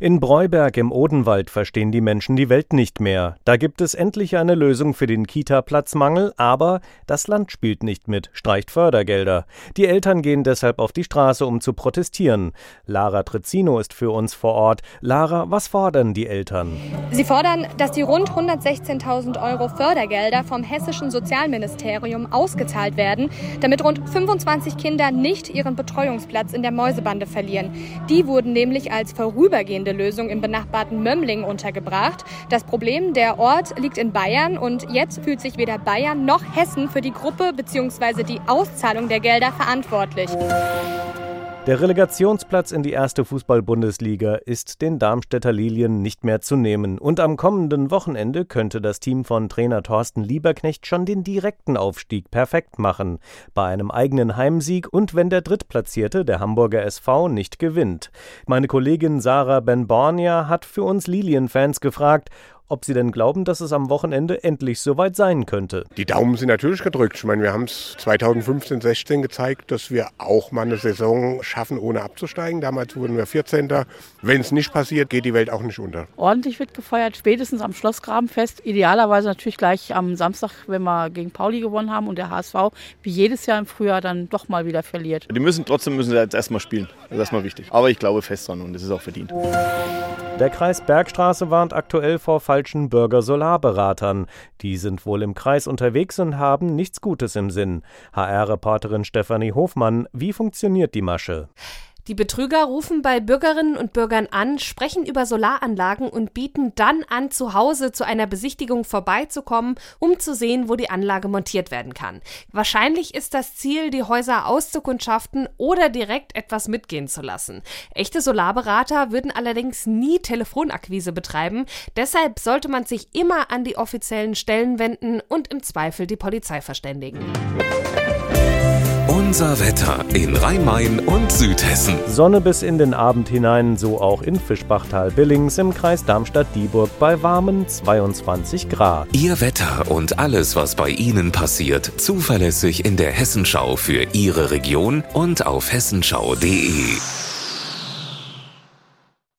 In Breuberg im Odenwald verstehen die Menschen die Welt nicht mehr. Da gibt es endlich eine Lösung für den Kita-Platzmangel, aber das Land spielt nicht mit, streicht Fördergelder. Die Eltern gehen deshalb auf die Straße, um zu protestieren. Lara Trezzino ist für uns vor Ort. Lara, was fordern die Eltern? Sie fordern, dass die rund 116.000 Euro Fördergelder vom hessischen Sozialministerium ausgezahlt werden, damit rund 25 Kinder nicht ihren Betreuungsplatz in der Mäusebande verlieren. Die wurden nämlich als vorübergehend vorübergehende Lösung im benachbarten Mömmling untergebracht. Das Problem, der Ort liegt in Bayern und jetzt fühlt sich weder Bayern noch Hessen für die Gruppe bzw. die Auszahlung der Gelder verantwortlich. Der Relegationsplatz in die erste Fußball-Bundesliga ist den Darmstädter Lilien nicht mehr zu nehmen. Und am kommenden Wochenende könnte das Team von Trainer Thorsten Lieberknecht schon den direkten Aufstieg perfekt machen. Bei einem eigenen Heimsieg und wenn der Drittplatzierte, der Hamburger SV, nicht gewinnt. Meine Kollegin Sarah Ben-Bornia hat für uns Lilienfans gefragt, ob sie denn glauben, dass es am Wochenende endlich soweit sein könnte. Die Daumen sind natürlich gedrückt. Ich meine, wir haben es 2015, 16 gezeigt, dass wir auch mal eine Saison schaffen, ohne abzusteigen. Damals wurden wir 14. Wenn es nicht passiert, geht die Welt auch nicht unter. Ordentlich wird gefeiert, spätestens am Schlossgrabenfest. Idealerweise natürlich gleich am Samstag, wenn wir gegen Pauli gewonnen haben und der HSV wie jedes Jahr im Frühjahr dann doch mal wieder verliert. Die müssen trotzdem müssen sie jetzt erstmal spielen. Das ist erstmal wichtig. Aber ich glaube fest dran und es ist auch verdient. Der Kreis Bergstraße warnt aktuell vor falschen Bürger-Solarberatern. Die sind wohl im Kreis unterwegs und haben nichts Gutes im Sinn. HR-Reporterin Stefanie Hofmann, wie funktioniert die Masche? Die Betrüger rufen bei Bürgerinnen und Bürgern an, sprechen über Solaranlagen und bieten dann an, zu Hause zu einer Besichtigung vorbeizukommen, um zu sehen, wo die Anlage montiert werden kann. Wahrscheinlich ist das Ziel, die Häuser auszukundschaften oder direkt etwas mitgehen zu lassen. Echte Solarberater würden allerdings nie Telefonakquise betreiben, deshalb sollte man sich immer an die offiziellen Stellen wenden und im Zweifel die Polizei verständigen. Unser Wetter in Rhein-Main und Südhessen. Sonne bis in den Abend hinein, so auch in Fischbachtal-Billings im Kreis Darmstadt-Dieburg bei warmen 22 Grad. Ihr Wetter und alles, was bei Ihnen passiert, zuverlässig in der Hessenschau für Ihre Region und auf hessenschau.de.